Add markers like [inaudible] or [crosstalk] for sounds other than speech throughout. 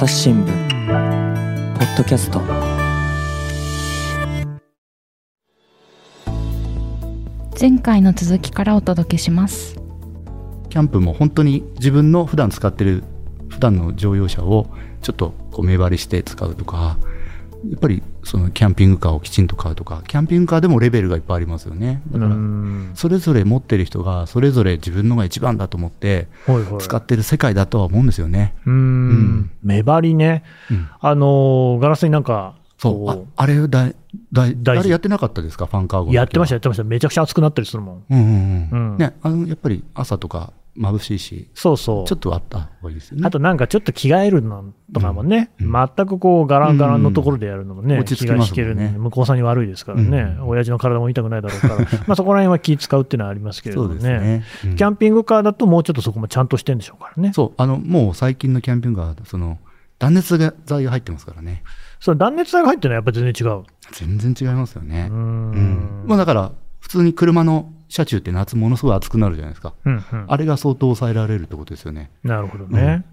朝日新聞ポッドキャスト。前回の続きからお届けします。キャンプも本当に自分の普段使ってる普段の乗用車をちょっとこう目張りして使うとかやっぱりそのキャンピングカーをきちんと買うとかキャンピングカーでもレベルがいっぱいありますよね。だからそれぞれ持ってる人がそれぞれ自分のが一番だと思って使ってる世界だとは思うんですよね。うん、目張りね、うん、あのガラスになんかそう。ああれだだあれやってなかったですか、ファンカーゴやってました、やってました、めちゃくちゃ熱くなったりするもん。うんうん。うん。ね、あのやっぱり朝とか眩しいし、そうそう。ちょっとあった方がいいですよね。あとなんかちょっと着替えるのとかもね、うん、全くこうガランガランのところでやるのもね、うん、気が引けるね、向こうさんに悪いですからね、うん、親父の体も痛くないだろうから、[laughs] まあそこら辺は気使うっていうのはありますけれどもね、ねうん、キャンピングカーだともうちょっとそこもちゃんとしてるんでしょうからね。そう、あのもう最近のキャンピングカーその断熱材が入ってますからね。その断熱材が入ってるのはやっぱり全然違う。全然違いますよね。うん。まあだから普通に車の車中って夏ものすごい暑くなるじゃないですか、うんうん、あれが相当抑えられるってことですよね。なるほどね、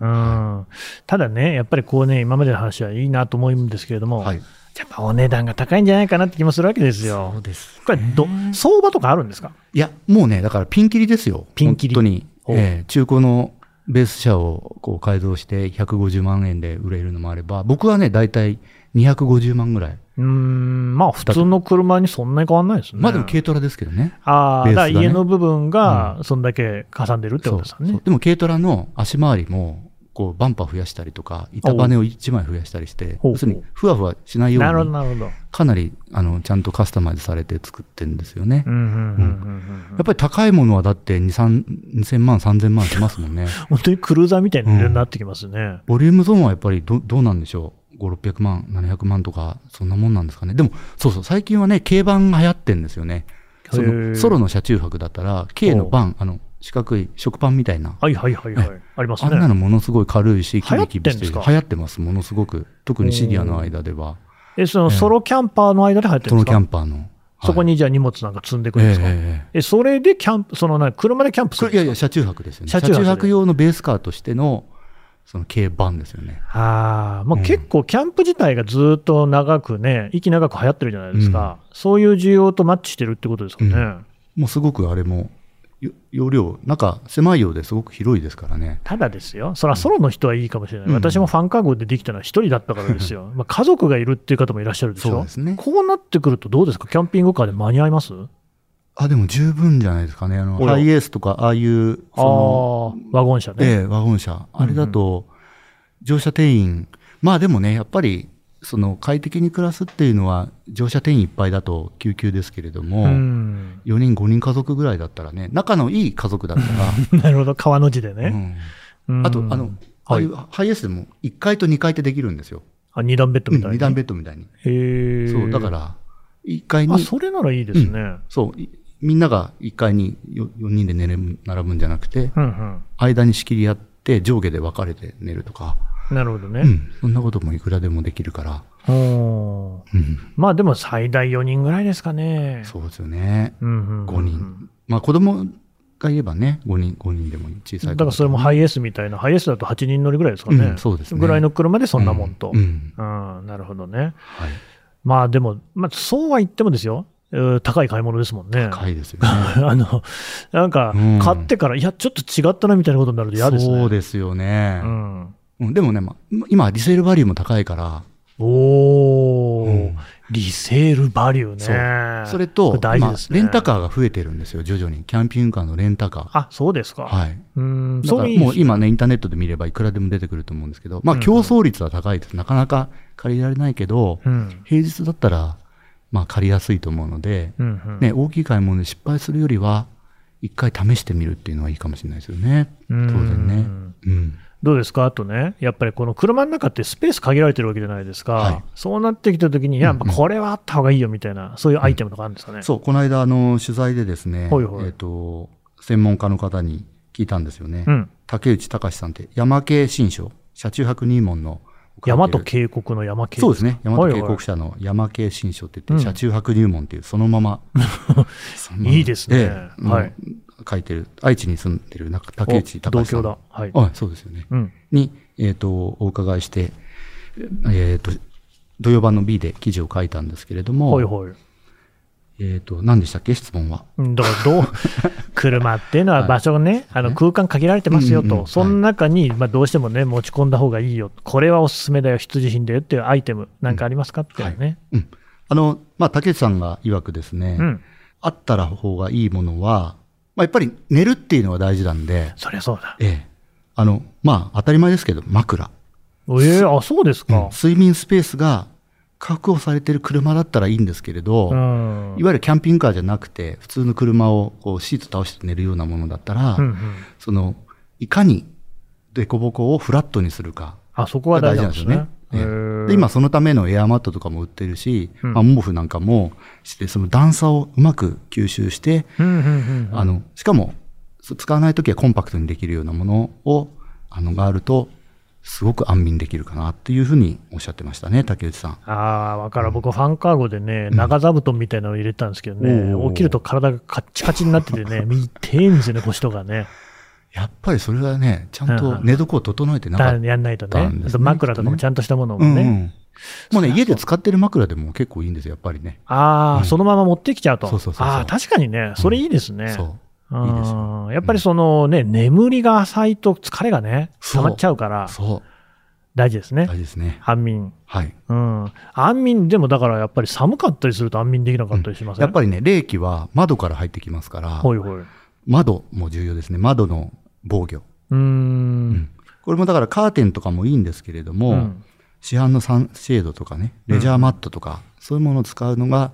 うん、うん、ただね、やっぱりこうね、今までの話はいいなと思うんですけれども、はい、やっぱお値段が高いんじゃないかなって気もするわけですよ。そうです、ね、これど、相場とかあるんですか？いや、もうね、だからピンキリですよ、ピンキリ。本当に、えー、中古のベース車をこう改造して150万円で売れるのもあれば、僕はね、大体250万ぐらい。うん、まあ普通の車にそんなに変わんないですね。まあでも軽トラですけどね。ああ、ね、だ家の部分がそんだけかさんでるってことですかね。でも軽トラの足回りも、こうバンパー増やしたりとか、板バネを1枚増やしたりして、要するにふわふわしないように、かなりあのちゃんとカスタマイズされて作ってるんですよね。やっぱり高いものはだって2、2000万、3000万しますもんね。[laughs] 本当にクルーザーみたいになってきますね、うん。ボリュームゾーンはやっぱりどどうなんでしょう？5、600万、700万とか、そんなもんなんですかね。でも、そうそう、最近はね、軽バンが流行ってんですよね。そのソロの車中泊だったら、軽のバン、あの、四角い食パンみたいな。はいはいはいはい。ありますね。あんなのものすごい軽いし、キビキビしてる。流行ってます、ものすごく。特にシリアの間では。え、そのソロキャンパーの間で流行ってるんですか？ソロキャンパーの。そこにじゃあ荷物なんか積んでいくんですか、ええそれでキャンプ、そのな車でキャンプするいやいや、車中泊ですよね。車中泊用のベースカーとしてのその軽バンですよね。あもう結構、キャンプ自体がずっと長くね、息長く流行ってるじゃないですか、うん、そういう需要とマッチしてるってことですかね。うん、もうすごくあれも容量、中狭いようですごく広いですからね。ただですよ、それはソロの人はいいかもしれない、うん、私もファンカー号でできたのは1人だったからですよ、[laughs] まあ家族がいるっていう方もいらっしゃるでしょ、そうですね、こうなってくると、どうですか、キャンピングカーで間に合います？あ、でも十分じゃないですかね。あの、ハイエースとか、ああいう、その、ワゴン車ね。ええ、ワゴン車。あれだと、乗車定員、まあでもね、やっぱり、その快適に暮らすっていうのは、乗車定員いっぱいだと救急ですけれども、4人、5人家族ぐらいだったらね、仲のいい家族だったら。[laughs] なるほど、川の字でね。うん、あと、あの、ああいうハイエースでも1階と2階ってできるんですよ。あ、2段ベッドみたいに？2段ベッドみたいに。へそう、だから、1階に。あ、それならいいですね。うん、そう。みんなが1階に 4, 4人で寝る並ぶんじゃなくて、うんうん、間に仕切り合って上下で分かれて寝るとか。なるほどね、うん、そんなこともいくらでもできるから。うん、まあでも最大4人ぐらいですかね。そうですよね。うんうんうん、5人。まあ子供が言えばね、5人、5人でも小さい、だからそれもハイエースみたいな、ハイエースだと8人乗りぐらいですかね。うん、そうですね。ぐらいの車でそんなもんと。うん。うん、なるほどね。はい。まあでも、まあそうは言ってもですよ。高い買い物ですもんね。高いですよね。[laughs] あの、なんか、買ってから、うん、いや、ちょっと違ったなみたいなことになると嫌ですね。そうですよね。うん。でもね、まあ、今、リセールバリューも高いから。おー、うん、リセールバリューね。それと、大事ですね、レンタカーが増えてるんですよ、徐々に。キャンピングカーのレンタカー。あ、そうですか。はい。うん、そうもう今ね、インターネットで見ればいくらでも出てくると思うんですけど、まあ、競争率は高いです。なかなか借りられないけど、うん、平日だったら、まあ、借りやすいと思うので、うんうん、ね、大きい買い物で失敗するよりは、一回試してみるっていうのはいいかもしれないですよね。当然ね。うん。どうですか？あとね、やっぱりこの車の中ってスペース限られてるわけじゃないですか、はい、そうなってきたときに、いや、これはあった方がいいよみたいな、そういうアイテムとかあるんですかね？うん、そう、この間、あの取材でですね、ほいほい。えーと、専門家の方に聞いたんですよね、うん、竹内隆さんって、山系新書、車中泊入門の大和渓谷の山系そうですね、大和渓谷社の山系新書って言って、車中泊入門っていう、そのまま、[laughs] いいですね、はい、書いてる、愛知に住んでる竹内隆さん。同。はい。あそうですよね。うん、に、えっ、ー、と、お伺いして、えっ、ー、と、土曜版の B で記事を書いたんですけれども、はいはい。えっ、ー、と、何でしたっけ、質問は。どう、[laughs] 車っていうのは場所ね、はい、あの空間限られてますよと、うんうん、その中に、まあ、どうしてもね、持ち込んだ方がいいよ、これはおすすめだよ、必需品だよっていうアイテム、なんかありますかっていうね。はい、うん、あの、まあ、竹内さんが曰くですね、うん、あったら方がいいものは、まあ、やっぱり寝るっていうのは大事なんで、そりゃそうだ。ええ。あの、まあ、当たり前ですけど、枕。ええー、あ、そうですか、うん、睡眠スペースが確保されてる車だったらいいんですけれど、うん、いわゆるキャンピングカーじゃなくて、普通の車をこうシート倒して寝るようなものだったら、うんうん、その、いかに凸凹をフラットにするか。あ、そこは大事なんですね。で今そのためのエアマットとかも売ってるし、うん、まあ、毛布なんかもしてその段差をうまく吸収して、あのしかも使わないときはコンパクトにできるようなものをあのがあるとすごく安眠できるかなっていうふうにおっしゃってましたね、竹内さん。ああ、わかる、僕、ファンカーゴでね、長座布団みたいなのを入れたんですけどね、起きると体がカッチカチになっててね、[laughs] 見てんですよね、腰とかね。やっぱりそれはね、ちゃんと寝床を整えてなかったんです、ね、やんないとね。あと枕とかもちゃんとしたものをね。うんうん、もうね、家で使ってる枕でも結構いいんですよ、やっぱりね。ああ、うん、そのまま持ってきちゃうと。そうそうそうああ、確かにね、それいいですね。そう。いいですやっぱりそのね、眠りが浅いと疲れがね、溜まっちゃうから。そう。大事ですね。大事ですね。安眠。はい。うん。安眠、でもだからやっぱり寒かったりすると安眠できなかったりします、ねうん、やっぱりね、冷気は窓から入ってきますから、ほいほい窓も重要ですね。窓の防御。うんうん、これもだからカーテンとかもいいんですけれども、うん、市販のサンシェードとかね、レジャーマットとか、そういうものを使うのが、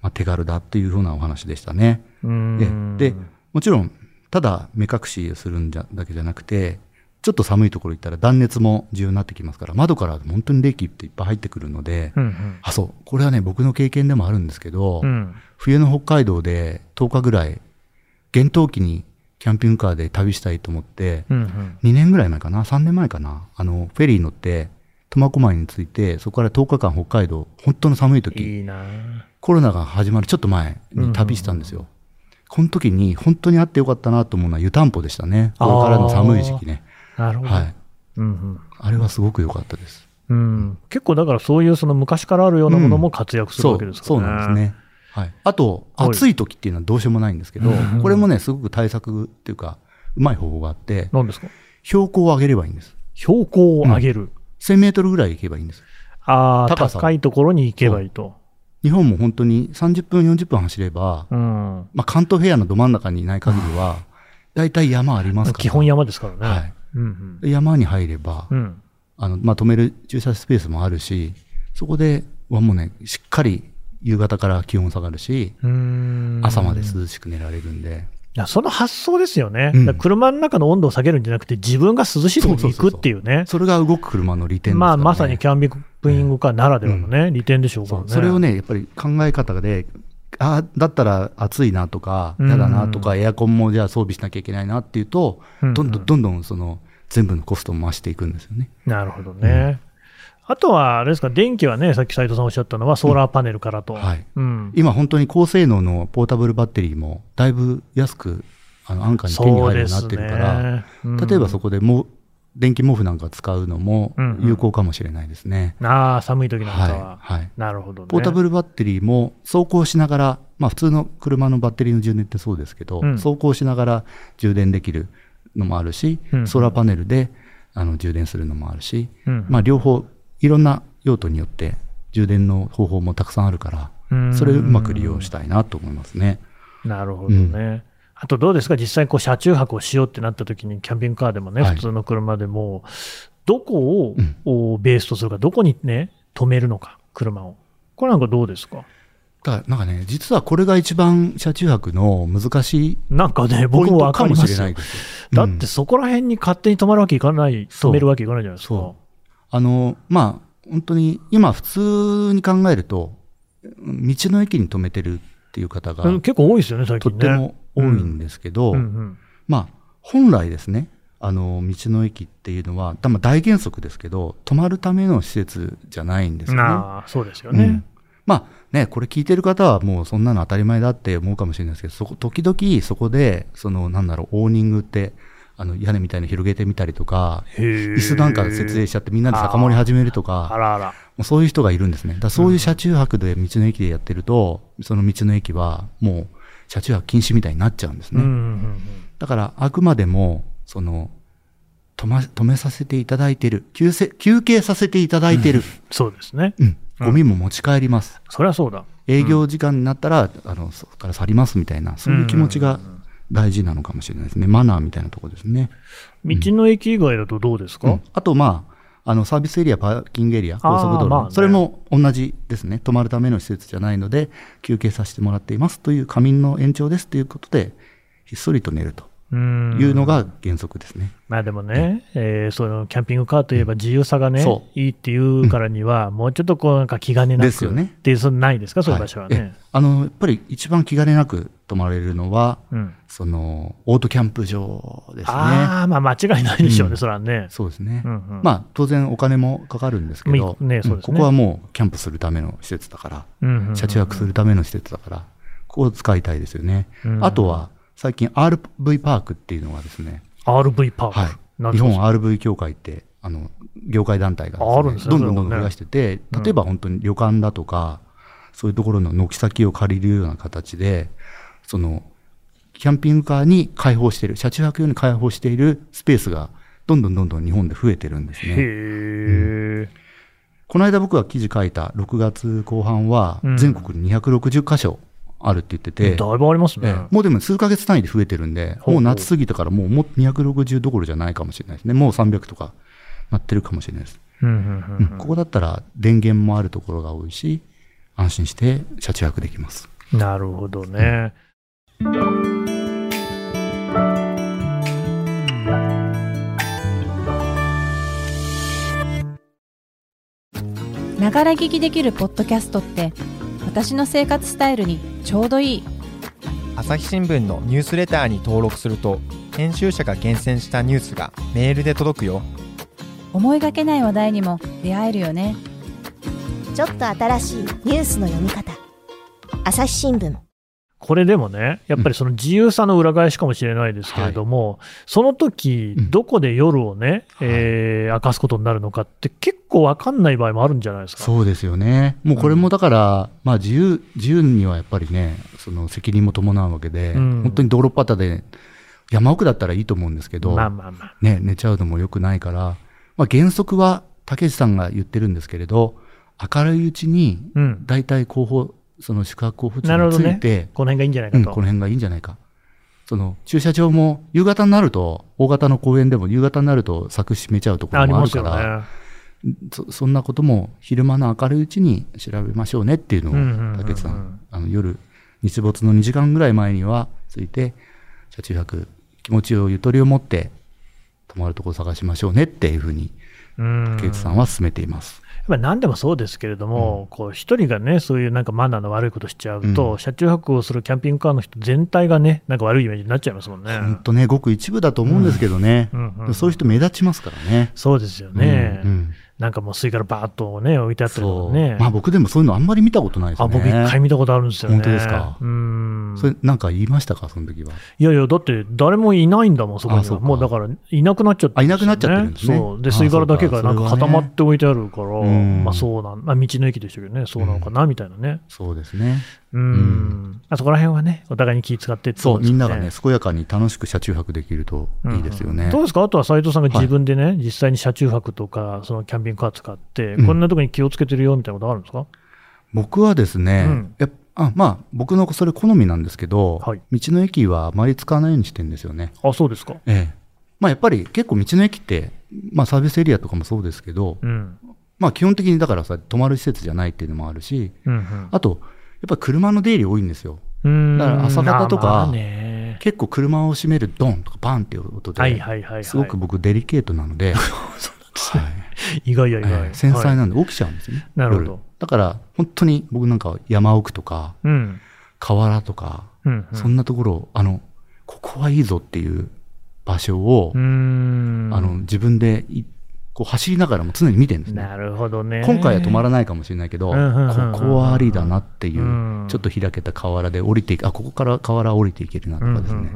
まあ、手軽だっていうふうなお話でしたね。で、もちろん、ただ目隠しするんじゃだけじゃなくて、ちょっと寒いところ行ったら断熱も重要になってきますから、窓から本当に冷気っていっぱい入ってくるので、うんうん、あ、そう、これはね、僕の経験でもあるんですけど、うん、冬の北海道で10日ぐらい、厳冬期にキャンピングカーで旅したいと思って、うんうん、2年ぐらい前かな、3年前かな、あの、フェリー乗って、苫小牧に着いて、そこから10日間北海道、本当の寒い時、いいコロナが始まるちょっと前に旅したんですよ。うんうん、この時に本当にあってよかったなと思うのは湯たんぽでしたね。これからの寒い時期ね。なるほど。はい。うんうん、あれはすごく良かったです。うん、結構だからそういうその昔からあるようなものも活躍するわけですかね、うん、そうなんですね。はい。あと、暑い時っていうのはどうしようもないんですけど、これもね、すごく対策っていうか、うまい方法があって、何ですか？標高を上げればいいんです。標高を上げる、うん、?1000 メートルぐらい行けばいいんです。ああ、高いところに行けばいいと。日本も本当に30分、40分走れば、うん、まあ関東平野のど真ん中にいない限りは、大体山ありますから。基本山ですからね。はい。うんうん、山に入れば、うん、あの、まあ、止める駐車スペースもあるし、そこではもうね、しっかり夕方から気温下がるし、朝まで涼しく寝られるんで。いや、その発想ですよね。うん、車の中の温度を下げるんじゃなくて、自分が涼しいところに行くっていうね。それが動く車の利点です、ね、まあ、まさにキャンピングカーならではのね、うん、利点でしょうからね。それをね、やっぱり考え方で、あだったら暑いなとか、嫌だなとか、エアコンもじゃあ装備しなきゃいけないなっていうと、どんどんどんどんその全部のコストを増していくんですよね。なるほどね。あとは、あれですか、電気はね、さっき斉藤さんおっしゃったのは、ソーラーパネルからと。今、本当に高性能のポータブルバッテリーも、だいぶ安く、あの安価に手に入るようになってるから、ね。うん、例えばそこでも電気毛布なんか使うのも有効かもしれないですね。うんうん、ああ、寒い時なんかは。はい。はい、なるほど、ね、ポータブルバッテリーも走行しながら、まあ普通の車のバッテリーの充電ってそうですけど、うん、走行しながら充電できるのもあるし、うんうん、ソーラーパネルであの充電するのもあるし、うんうん、まあ両方いろんな用途によって充電の方法もたくさんあるから、それをうまく利用したいなと思いますね。なるほどね。あとどうですか、実際こう車中泊をしようってなった時に、キャンピングカーでもね、普通の車でも、どこをベースとするか、どこにね、止めるのか、車を。これなんかどうですか？だからなんかね、実はこれが一番車中泊の難しいなんかね、僕も分かりますよ。だってそこら辺に勝手に止まるわけいかない、止めるわけいかないじゃないですか。あの、まあ、本当に今普通に考えると、道の駅に止めてるっていう方が、結構多いですよね、最近ね。とっても多いんですけど、うんうんうん、まあ、本来ですね、あの、道の駅っていうのは、大原則ですけど、泊まるための施設じゃないんですよね。あそうですよね、うん、まあね、これ聞いてる方はもうそんなの当たり前だって思うかもしれないですけど、そこ、時々そこで、その、なんだろう、オーニングって、あの屋根みたいに広げてみたりとか、椅子なんか設営しちゃってみんなで酒盛り始めるとか、あらあら。もうそういう人がいるんですね。だそういう車中泊で道の駅でやってると、うん、その道の駅はもう車中泊禁止みたいになっちゃうんですね。だからあくまでも、その、止ま止めさせていただいてる休せ、休憩させていただいてる。うん、そうですね。うん。ゴミも持ち帰ります。そりゃそうだ。営業時間になったら、あの、そこから去りますみたいな、そういう気持ちが大事なのかもしれないですね。マナーみたいなところですね。道の駅以外だとどうですか、うん、あと、まあ、あのサービスエリア、パーキングエリア、高速道路、まあね、それも同じですね、泊まるための施設じゃないので、休憩させてもらっていますという仮眠の延長ですということで、ひっそりと寝るというのが原則ですね。まあでもね、うん、えー、そのキャンピングカーといえば自由さがね、うん、いいっていうからには、もうちょっとこうなんか気兼ねなくですよね。っていう、そないですか、そういう場所はね。はい、あのやっぱり一番気兼ねなく泊まれるのは、うん、そのオートキャンプ場ですね。ああ、まあ間違いないでしょうね、それはね。そうですね、うんうん。まあ当然お金もかかるんですけど、ねね、ここはもうキャンプするための施設だから、うんうん、車中泊するための施設だから、ここを使いたいですよね。うんうん、あとは最近 RV パークっていうのがですね。RV パーク、はい、日本 RV 協会って、あの、業界団体が、ね、あるんですね、どんどんどんどん増やしてて、ね、例えば本当に旅館だとか、うん、そういうところの軒先を借りるような形で、その、キャンピングカーに開放している、車中泊用に開放しているスペースが、どんどんどんどん日本で増えてるんですね。へうん、この間僕が記事書いた6月後半は、全国に260箇所、あるって言ってて、だいぶありますね、もうでも数か月単位で増えてるんで、もう夏過ぎてからもうも260どころじゃないかもしれないですね、もう300とかなってるかもしれないです。ここだったら電源もあるところが多いし、安心して車中泊できます。なるほどね。ながら聞きできるポッドキャストって私の生活スタイルにちょうどいい。朝日新聞のニュースレターに登録すると編集者が厳選したニュースがメールで届くよ。思いがけない話題にも出会えるよね。ちょっと新しいニュースの読み方。朝日新聞これでもね、やっぱりその自由さの裏返しかもしれないですけれども、うん。はい、その時どこで夜をね、うん、えー、明かすことになるのかって、結構分かんない場合もあるんじゃないですか。そうですよね、もうこれもだから、うん、まあ自由自由にはやっぱりね、その責任も伴うわけで、本当に道路端で、山奥だったらいいと思うんですけど、まあまあまあ。ね、寝ちゃうのもよくないから、まあ、原則は竹内さんが言ってるんですけれど、明るいうちに、大体後方、その宿泊候補地について、ね、この辺がいいんじゃないかと、うん、この辺がいいんじゃないか。その駐車場も夕方になると、大型の公園でも夕方になると柵閉めちゃうところもあるから、ね、そそんなことも昼間の明るいうちに調べましょうねっていうのを、竹内さん、あの夜、日没の2時間ぐらい前にはついて、車中泊、気持ちをゆとりを持って泊まるところ探しましょうねっていうふうに、竹内さんは進めています。ぱ何でもそうですけれども、うん、こう一人がね、そういうなんかマナーの悪いことしちゃうと、うん、車中泊をするキャンピングカーの人全体がね、なんか悪いイメージになっちゃいますもんね。本当ね、ごく一部だと思うんですけどね、そういう人目立ちますからね。そうですよね。うんうんなんかもうスイカのバーッとね、置いてあったりとかね。まあ僕でもそういうのあんまり見たことないですね。あ、僕一回見たことあるんですよね。本当ですか？うん。それなんか言いましたか、その時は。いやいや、だって誰もいないんだもん、そこには。もうだからいなくなっちゃって、ね、あ、いなくなっちゃってるんですね。そう。で、スイカだけがなんか固まって置いてあるから、ね、まあそうなん、まあ道の駅でしたけどね、そうなのかな、みたいなね。そうですね。うん、あそこら辺はね、お互いに気使ってそう、みんながね、健やかに楽しく車中泊できるといいですよね。どうですか、あとは斉藤さんが自分でね、実際に車中泊とか、そのキャンピングカー使って、こんなとこに気をつけてるよみたいなことあるんですか？僕はですね、やあまあ、僕のそれ好みなんですけど、はい、道の駅はあまり使わないようにしてるんですよね。あ、そうですか。ええ。まあ、やっぱり結構道の駅って、まあ、サービスエリアとかもそうですけど、うん、まあ、基本的にだからさ、泊まる施設じゃないっていうのもあるし、うんうん、あと、やっぱり車の出入り多いんですよ。だから朝方とか、結構車を閉めるドンとかバンっていう音で、すごく僕デリケートなので、[laughs] 意外や意外、繊細なんで起きちゃうんですよね。なるほど。だから本当に僕なんか山奥とか、河原とか、そんなところ、あの、ここはいいぞっていう場所を、あの自分でこう走りながらも常に見てるんですね。なるほどね。今回は止まらないかもしれないけど、ここはありだなっていう、ちょっと開けた河原で降りていく、あ、ここから河原降りていけるなとかですね。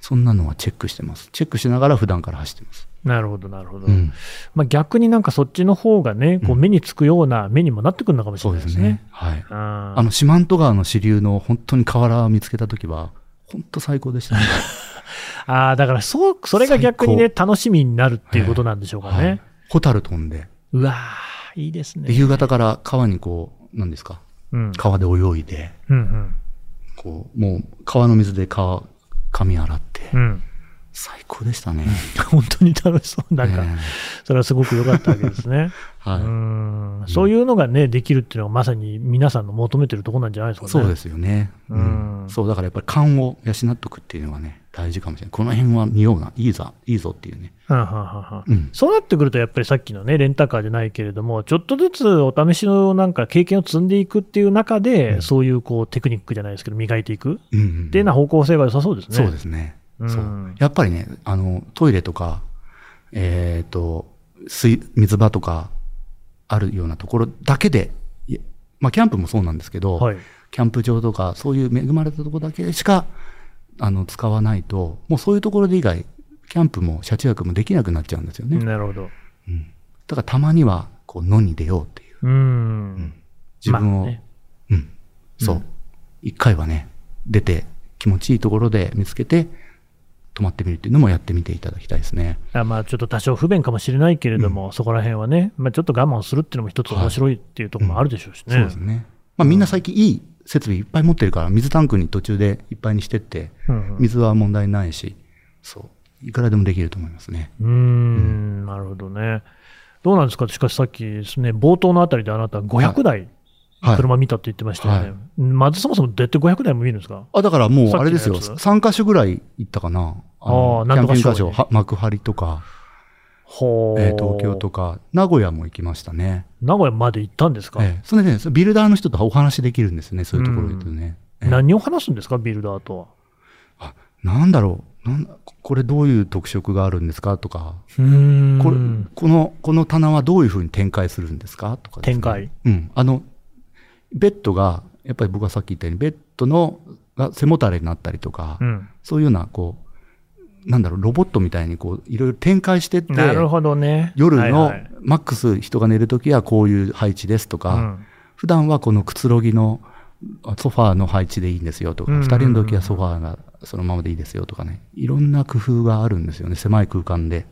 そんなのはチェックしてます。チェックしながら普段から走ってます。なるほど、なるほど。うん、まあ、逆になんかそっちの方がね、こう目につくような目にもなってくるのかもしれないですね。うん、すね。はい。あの、四万十川の支流の本当に河原を見つけたときは、本当最高でしたね。[laughs] [laughs] ああ、だからそう、それが逆にね、楽しみになるっていうことなんでしょうかね。ホタル飛んで。うわいいですね。夕方から川にこう、なんですか、うん、川で泳いで、うんうん、こう、もう川の水で川、髪洗って、うん最高でしたね。[laughs] 本当に楽しそう。なんか、それはすごく良かったわけですね。[laughs] はい、うんそういうのがね、できるっていうのがまさに皆さんの求めてるところなんじゃないですかね。そうですよね。うん。そう、だからやっぱり勘を養っておくっていうのはね、大事かもしれない。この辺は見ような、いいぞ、いいぞっていうね。はははうん、そうなってくると、やっぱりさっきのね、レンタカーじゃないけれども、ちょっとずつお試しのなんか経験を積んでいくっていう中で、うん、そういうこうテクニックじゃないですけど、磨いていくっていうような方向性が良さそうですね。そうですね。そうやっぱりね、あの、トイレとか、えっ、ー、と、水、水場とか、あるようなところだけで、まあ、キャンプもそうなんですけど、はい、キャンプ場とか、そういう恵まれたところだけしか、あの、使わないと、もうそういうところで以外、キャンプも車中泊もできなくなっちゃうんですよね。なるほど。うん。だからたまには、こう、野に出ようっていう。うんうん、自分を、ね、うん。そう。一、回はね、出て、気持ちいいところで見つけて、泊まってみるっていうのもやってみていただきたいですね。あまあちょっと多少不便かもしれないけれども、うん、そこら辺はね、まあ、ちょっと我慢するっていうのも一つ面白いっていうところもあるでしょうしね。はいうん、そうですね。まあ、みんな最近いい設備いっぱい持ってるから、水タンクに途中でいっぱいにしてって、水は問題ないし、そう、いくらでもできると思いますね。うん、なるほどね。どうなんですか、しかしさっきですね、冒頭のあたりであなた500台、車見たって言ってましたよね。はい、まずそもそもどうやって500台も見るんですか？あ、だからもうあれですよ、3箇所ぐらい行ったかな。ああ、キャンピングカー場、幕張とか、ほえー、東京とか、名古屋も行きましたね。名古屋まで行ったんですか、えー、それでね、ビルダーの人とお話できるんですね、そういうところで言うとね。えー、何を話すんですか、ビルダーとは。あ、なんだろう。なんこれどういう特色があるんですか？とか、うん。これこのこの棚はどういうふうに展開するんですか？とか、ね、展開。うん。あの、ベッドが、やっぱり僕がさっき言ったように、ベッドのが背もたれになったりとか、うん、そういうような、こう、なんだろう、ロボットみたいにこう、いろいろ展開してって、なるほどね。夜のマックス人が寝るときはこういう配置ですとか、うん、普段はこのくつろぎのソファーの配置でいいんですよとか、二、人の時はソファーがそのままでいいですよとかね、いろんな工夫があるんですよね、狭い空間で。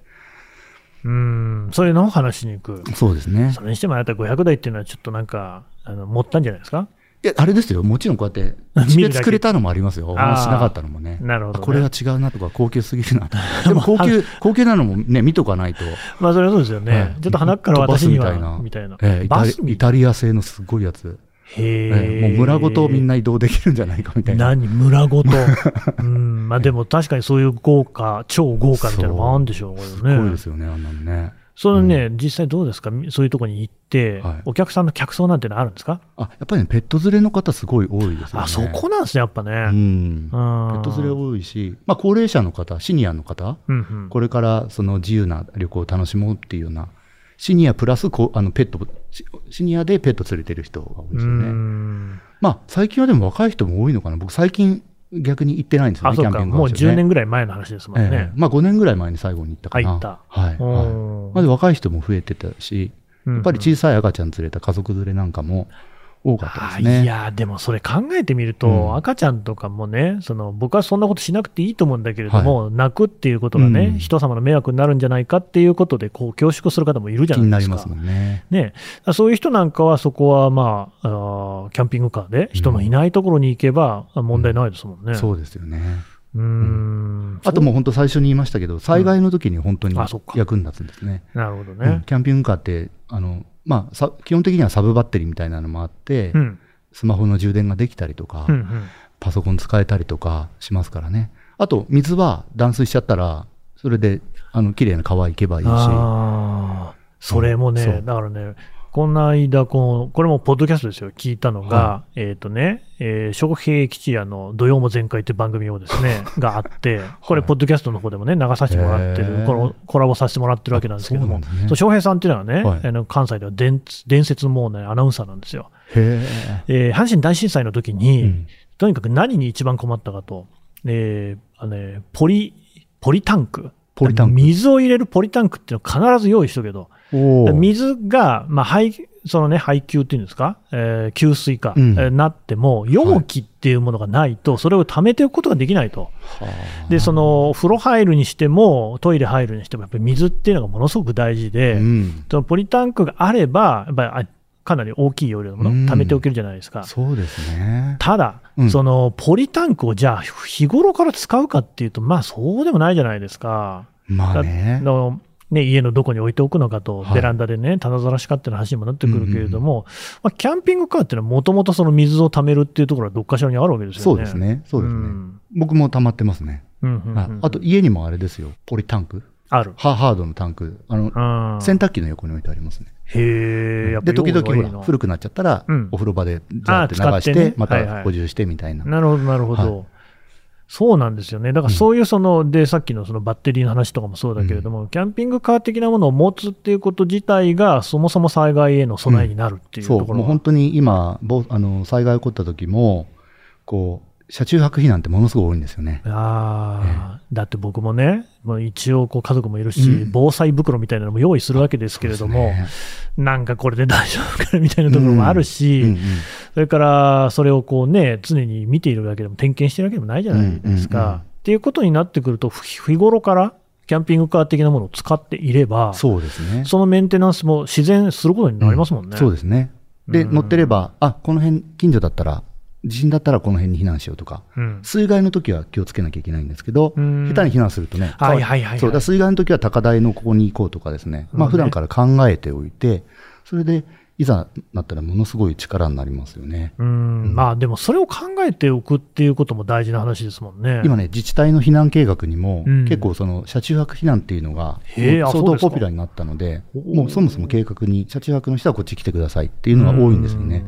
うん、そういうのを話しに行く。そうですね。それにしてもあなた500台っていうのはちょっとなんか、あの、持ったんじゃないですか？いや、あれですよ。もちろんこうやって、地で作れたのもありますよ。お話しなかったのもね。なるほど、ね、これは違うなとか、高級すぎるな。で [laughs] も高級、高級なのもね、見とかないと。[laughs] まあ、それはそうですよね。はい、ちょっと鼻から私には、みたいな。みたいなえー、イタリア製のすごいやつ。へえ、もう村ごとみんな移動できるんじゃないかみたいな。何、村ごと？[laughs] うん、まあでも確かにそういう豪華、超豪華みたいなのもあるんでしょう、ね。すごいですよね、あんなのね。そのね、うん、実際どうですか、そういうところに行って、はい、お客さんの客層なんてのあるんですか？あやっぱりね、ペット連れの方、すごい多いですよね。あそこなんですね、やっぱね。うん、ペット連れ多いし、まあ、高齢者の方、シニアの方、うんうん、これからその自由な旅行を楽しもうっていうような、シニアプラスこあのペット、シニアでペット連れてる人が多いですよね。まあ、最近はでも若い人も多いのかな、僕、最近、逆に行ってないんですよね、キャンピングカー、ね、もう10年ぐらい前の話ですもんね。えー、まあ5年ぐらい前に最後に行ったかな。行った。はい。はい、まだ若い人も増えてたし、やっぱり小さい赤ちゃん連れた家族連れなんかも、多かったですね。いやでもそれ考えてみると、うん、赤ちゃんとかもね、その僕はそんなことしなくていいと思うんだけれども、はい、泣くっていうことがね、うん、人様の迷惑になるんじゃないかっていうことで、こう恐縮する方もいるじゃないですか。気になりますもんね。ね。そういう人なんかは、そこはまああ、キャンピングカーで人のいないところに行けば問題ないですもんね。そうですよね。うん、あともう本当最初に言いましたけど、災害の時に本当に役に立つんですね。なるほどね、キャンピングカーって、あの、まあ、基本的にはサブバッテリーみたいなのもあって、うん。スマホの充電ができたりとか、うんうん、パソコン使えたりとかしますからね。あと、水は断水しちゃったら、それで、あの、綺麗な川行けばいいし。それもね、だからね、この間この、これもポッドキャストですよ、聞いたのが、はい、えっ、ー、とね、えー、笑平吉也の土曜も全開って番組をですね、[laughs] があって、これ、ポッドキャストの方でもね、流させてもらってる、このコラボさせてもらってるわけなんですけども、そう、ね、笑平さんっていうのはね、はい、あの関西では伝伝説もね、アナウンサーなんですよ。へえー、阪神大震災の時に、うん、とにかく何に一番困ったかと、えーあのね、ポリ、ポリタンク。ポリタンク。水を入れるポリタンクっていうのを必ず用意しとけと。水が、まあ、排、そのね、配給っていうんですか、えー、給水か、うん、えー、なっても、容器っていうものがないと、それを貯めておくことができないと。で、その、風呂入るにしても、トイレ入るにしても、やっぱり水っていうのがものすごく大事で、うん、そのポリタンクがあれば、やっぱり、かなり大きい容量のもの、貯めておけるじゃないですか。そうですね。ただ、うん、そのポリタンクをじゃあ日頃から使うかっていうと、まあそうでもないじゃないですか。まあね。のね、家のどこに置いておくのかと、ベランダでね、棚ざらしかっていう話にもなってくるけれども、うんうん、まあ、キャンピングカーっていうのはもともとその水を貯めるっていうところはどっかしらにあるわけですよね。そうですね。そうですね。うん、僕も溜まってますね。うんうんうん、あと家にもあれですよ、ポリタンク。ある。ハードのタンク。あの、洗濯機の横に置いてありますね。へえ。で、時々ほら、古くなっちゃったら、お風呂場でザーって流して、また補充してみたいな。なるほど、なるほど。そうなんですよね。だからそういうその、で、さっきのそのバッテリーの話とかもそうだけれども、キャンピングカー的なものを持つっていうこと自体が、そもそも災害への備えになるっていうところ、そう、もう本当に今、あの災害起こった時も、こう、車中泊避難ってものすごい多いんですよね。あえー、だって僕もね、もう一応こう家族もいるし、うん、防災袋みたいなのも用意するわけですけれども、ね、なんかこれで大丈夫かなみたいなところもあるし、うんうんうん、それからそれをこうね、常に見ているわけでも点検してるわけでもないじゃないですか。うんうんうん、っていうことになってくると、日頃からキャンピングカー的なものを使っていれば、そうですね。そのメンテナンスも自然することになりますもんね。そうですね。で、乗ってれば、あ、この辺近所だったら地震だったらこの辺に避難しようとか、うん、水害の時は気をつけなきゃいけないんですけど、下手に避難するとね、はいはいはい、そうだ水害の時は高台のここに行こうとかですね、まあ普段から考えておいて、それでいざなったらものすごい力になりますよね。うん、まあでもそれを考えておくっていうことも大事な話ですもんね。今ね、自治体の避難計画にも、うん、結構その車中泊避難っていうのが相当ポピュラーになったので、もうそもそも計画に車中泊の人はこっち来てくださいっていうのが多いんですよね。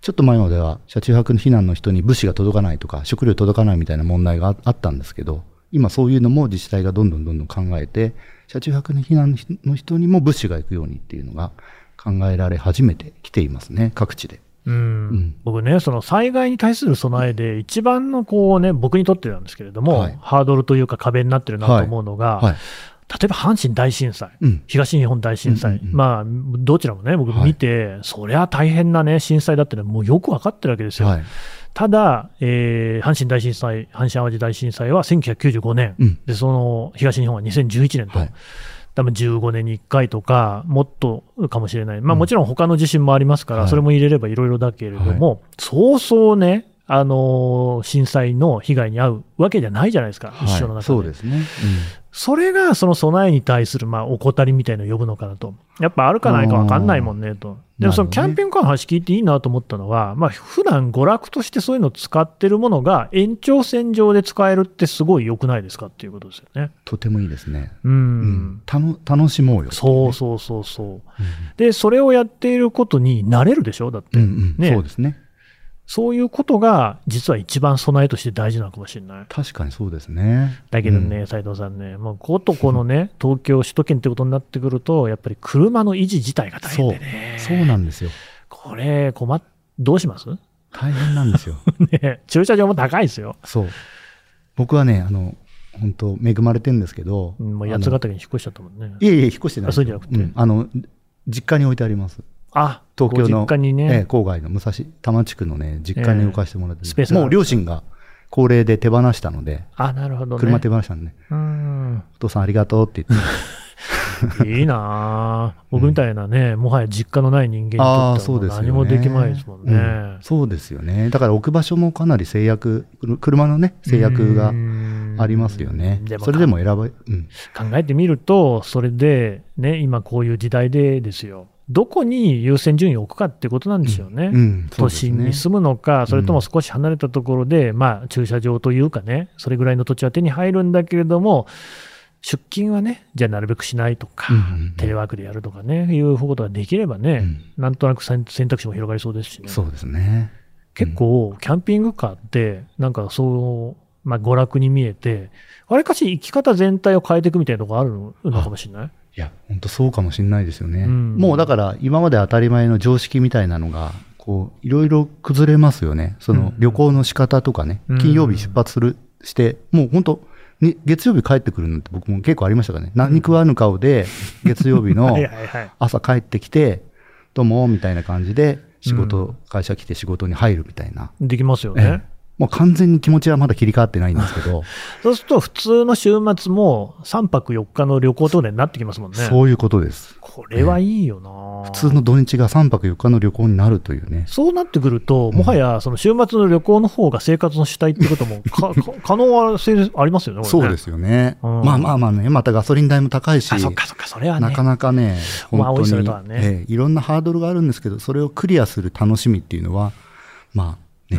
ちょっと前までは車中泊の避難の人に物資が届かないとか食料届かないみたいな問題があったんですけど今そういうのも自治体がどんどんどんどん考えて車中泊の避難の人にも物資が行くようにっていうのが考えられ始めてきていますね各地で。うん、うん、僕ね、その災害に対する備えで、一番のこう、ね、僕にとってなんですけれども、はい、ハードルというか壁になってるなと思うのが、はいはい例えば阪神大震災、うん、東日本大震災、うんうんうん、まあ、どちらもね、僕見て、はい、そりゃ大変なね、震災だってのはもうよく分かってるわけですよ。はい、ただ、えー、阪神大震災、阪神淡路大震災は1995年、うん、で、その東日本は2011年と。はい。多分15年に1回とか、もっとかもしれない、まあ、もちろん他の地震もありますから、それも入れればいろいろだけれども、そうそうね、あの震災の被害に遭うわけじゃないじゃないですか、一緒の中で。そうですね、うんそれがその備えに対するまあ怠りみたいなのを呼ぶのかなと、やっぱあるかないか分かんないもんねと、でもそのキャンピングカーの話聞いていいなと思ったのは、まあ普段娯楽としてそういうのを使ってるものが延長線上で使えるってすごい良くないですかっていうことですよね。とてもいいですね。うん。うん、楽しもうよ、ね、そうそうそうそう、うん、で、それをやっていることに慣れるでしょ？だって。うんうん、ね。そうですね。そういうことが、実は一番備えとして大事なのかもしれない。確かにそうですね。だけどね、斎、うん、藤さんね、もうことこのね、[laughs] 東京、首都圏ってことになってくると、やっぱり車の維持自体が大変でね。そうそうなんですよ。これ、困っ、どうします？大変なんですよ。[laughs] ね、駐車場も高いですよ。そう。僕はね、あの、本当恵まれてるんですけど。もう八ヶ岳に引っ越しちゃったもんね。いえいえ、引っ越してない。あ、そうじゃなくて。うん、あの、実家に置いてあります。あ東京の、実家にね、ええ、郊外の武蔵多摩地区のね、実家に置かせてもらって、えー、もう両親が高齢で手放したので、あなるほど、ね、車手放したんで、うん。お父さんありがとうって言って。[laughs] いいな僕みたいなね、うん、もはや実家のない人間にとっては何もできないですもんね、うん、そうですよね。だから置く場所もかなり制約、車のね、制約がありますよね。それでも選ば、うん、考えてみると、それでね、今こういう時代でですよ。どこに優先順位を置くかってことなんですよね、うん。うん、都心に住むのか、それとも少し離れたところで、まあ、駐車場というかね、それぐらいの土地は手に入るんだけれども、出勤はね、じゃあなるべくしないとか、うんうんうん、テレワークでやるとかね、いうことができればね、うん、なんとなく選択肢も広がりそうですしね。そうですね。結構、キャンピングカーって、なんかそう、まあ、娯楽に見えて、わりかし生き方全体を変えていくみたいなところあるのかもしれない？いや、本当そうかもしれないですよね。うん、もうだから、今まで当たり前の常識みたいなのが、こう、いろいろ崩れますよね。その旅行の仕方とかね、うん、金曜日出発する、して、もう本当、に月曜日帰ってくるのって僕も結構ありましたからね。何食わぬ顔で、月曜日の [laughs] 朝帰ってきて、どうも、みたいな感じで、仕事、会社来て仕事に入るみたいな。できますよね。もう完全に気持ちはまだ切り替わってないんですけど。[laughs] そうすると、普通の週末も3泊4日の旅行とかになってきますもんね。そういうことです。これはいいよな、普通の土日が3泊4日の旅行になるというね。そうなってくると、もはやその週末の旅行の方が生活の主体ってこともか [laughs] 可能はありますよね、ね。そうですよね、うん、まあまあまあね、またガソリン代も高いし、そっかそっか、それはね。なかなかね、本当に、まあね。えー、いろんなハードルがあるんですけど、それをクリアする楽しみっていうのは、まあ、ね、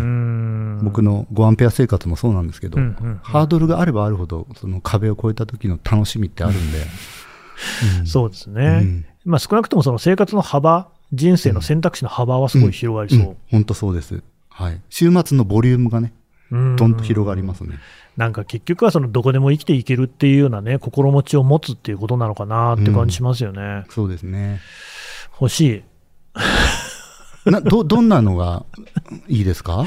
僕の5アンペア生活もそうなんですけど、うんうんうん、ハードルがあればあるほど、その壁を越えた時の楽しみってあるんで。うん、そうですね。うん、まあ少なくともその生活の幅、人生の選択肢の幅はすごい広がりそう。本、当、そうです。はい。週末のボリュームがね、どんと広がりますね。なんか結局はそのどこでも生きていけるっていうようなね、心持ちを持つっていうことなのかなって感じしますよね。うん、そうですね。欲しい。など [laughs] どんなのがいいですか？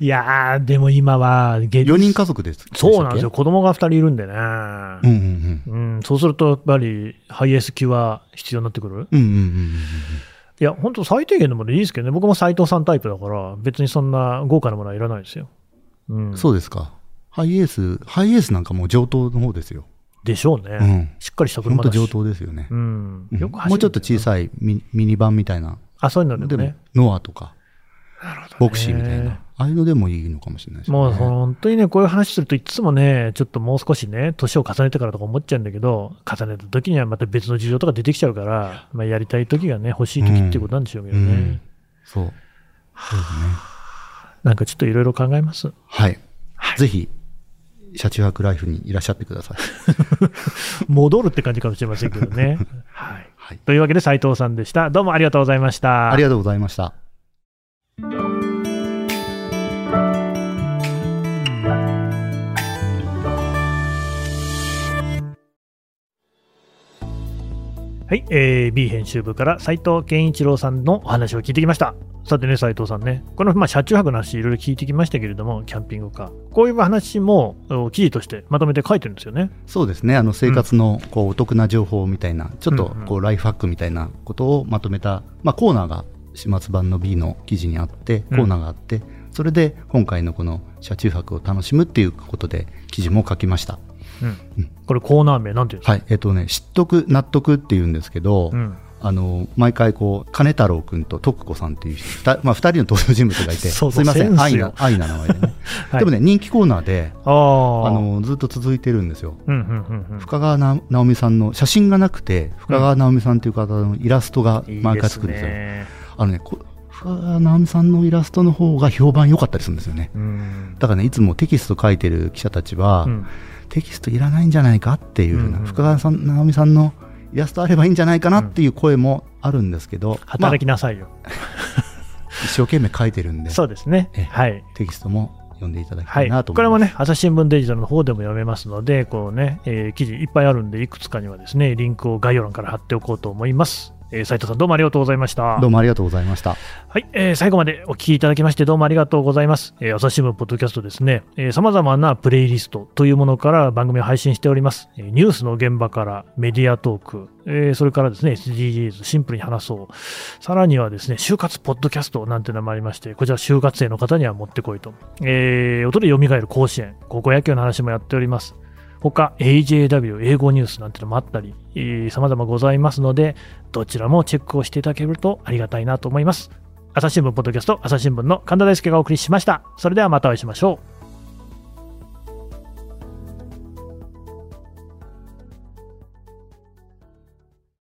いやー、でも今は、4人家族ですそうなんですよ、子供が2人いるんでね、うんうんうんうん、そうするとやっぱりハイエース級は必要になってくる？うんうんうんうんいや、本当、最低限のものでいいですけどね、僕も斎藤さんタイプだから、別にそんな豪華なものはいらないですよ。うん、そうですか。ハイエース、ハイエースなんかもう上等の方ですよ。でしょうね。うん、しっかりした車だし。本当上等ですよね。うん。よくもうちょっと小さいミミニバンみたいなあ、そういうのでもね。ノアとか、ボクシーみたいな。ああいうのでもいいのかもしれないですね。もう本当にね、こういう話するといつもね、ちょっともう少しね、年を重ねてからとか思っちゃうんだけど、重ねた時にはまた別の事情とか出てきちゃうから、まあ、やりたい時がね、欲しい時っていうことなんでしょうけどね。うんうん、そう。そうですね。なんかちょっといろいろ考えます？はい。はい、ぜひ、車中泊ライフにいらっしゃってください。[laughs] 戻るって感じかもしれませんけどね。[laughs] はい。はい、というわけで斉藤さんでした。どうもありがとうございました。ありがとうございました。はい、えー、B 編集部から斉藤健一郎さんのお話を聞いてきました。さてね、斉藤さんね、この、まあ、車中泊の話、いろいろ聞いてきましたけれども、キャンピングカー、こういう話も記事としてまとめて書いてるんですよね。そうですね、あの生活のこうお得な情報みたいな、うん、ちょっとこうライフハックみたいなことをまとめた、まあ、コーナーが始末版の B の記事にあって、コーナーがあって、うん、それで今回のこの車中泊を楽しむっていうことで、記事も書きました。うん、これコーナー名なんていうんですか？はい、えっ、ー、とね、知っとく、納得っていうんですけど、うん、あの、毎回こう、金太郎君と徳子さんっていう人、まあ二人の登場人物がいて、すいません、愛な、愛な名前でね。[laughs] はい、でもね、人気コーナーで、あの、ずっと続いてるんですよ。深川直美さんの、写真がなくて、深川直美さんという方のイラストが毎回つくんですよ。いいすあのね、深川直美さんのイラストの方が評判良かったりするんですよね。だからね、いつもテキスト書いてる記者たちは、うんテキストいらないんじゃないかっていうふうな、うんうん、深川さん直美さんのイラストあればいいんじゃないかなっていう声もあるんですけど、うん、働きなさいよ、まあ、一生懸命書いてるんでそうですね。はい。テキストも読んでいただきたいなと思います、はい、これもね、朝日新聞デジタルの方でも読めますので、こうね、えー、記事いっぱいあるんで、いくつかにはですね、リンクを概要欄から貼っておこうと思います。えー、斉藤さんどうもありがとうございました。どうもありがとうございました。はい、えー、最後までお聞きいただきましてどうもありがとうございます。えー、朝日新聞ポッドキャストですね、えー、様々なプレイリストというものから番組を配信しております。えー、ニュースの現場からメディアトーク、えー、それからですね、SDGs、シンプルに話そう。さらにはですね、就活ポッドキャストなんて名もありまして、こちら就活生の方にはもってこいと。えー、音で蘇る甲子園、高校野球の話もやっております。他 AJW 英語ニュースなんてのもあったり、えー、様々ございますので、どちらもチェックをしていただけるとありがたいなと思います。朝日新聞ポッドキャスト、朝日新聞の神田大輔がお送りしました。それではまたお会いしましょう。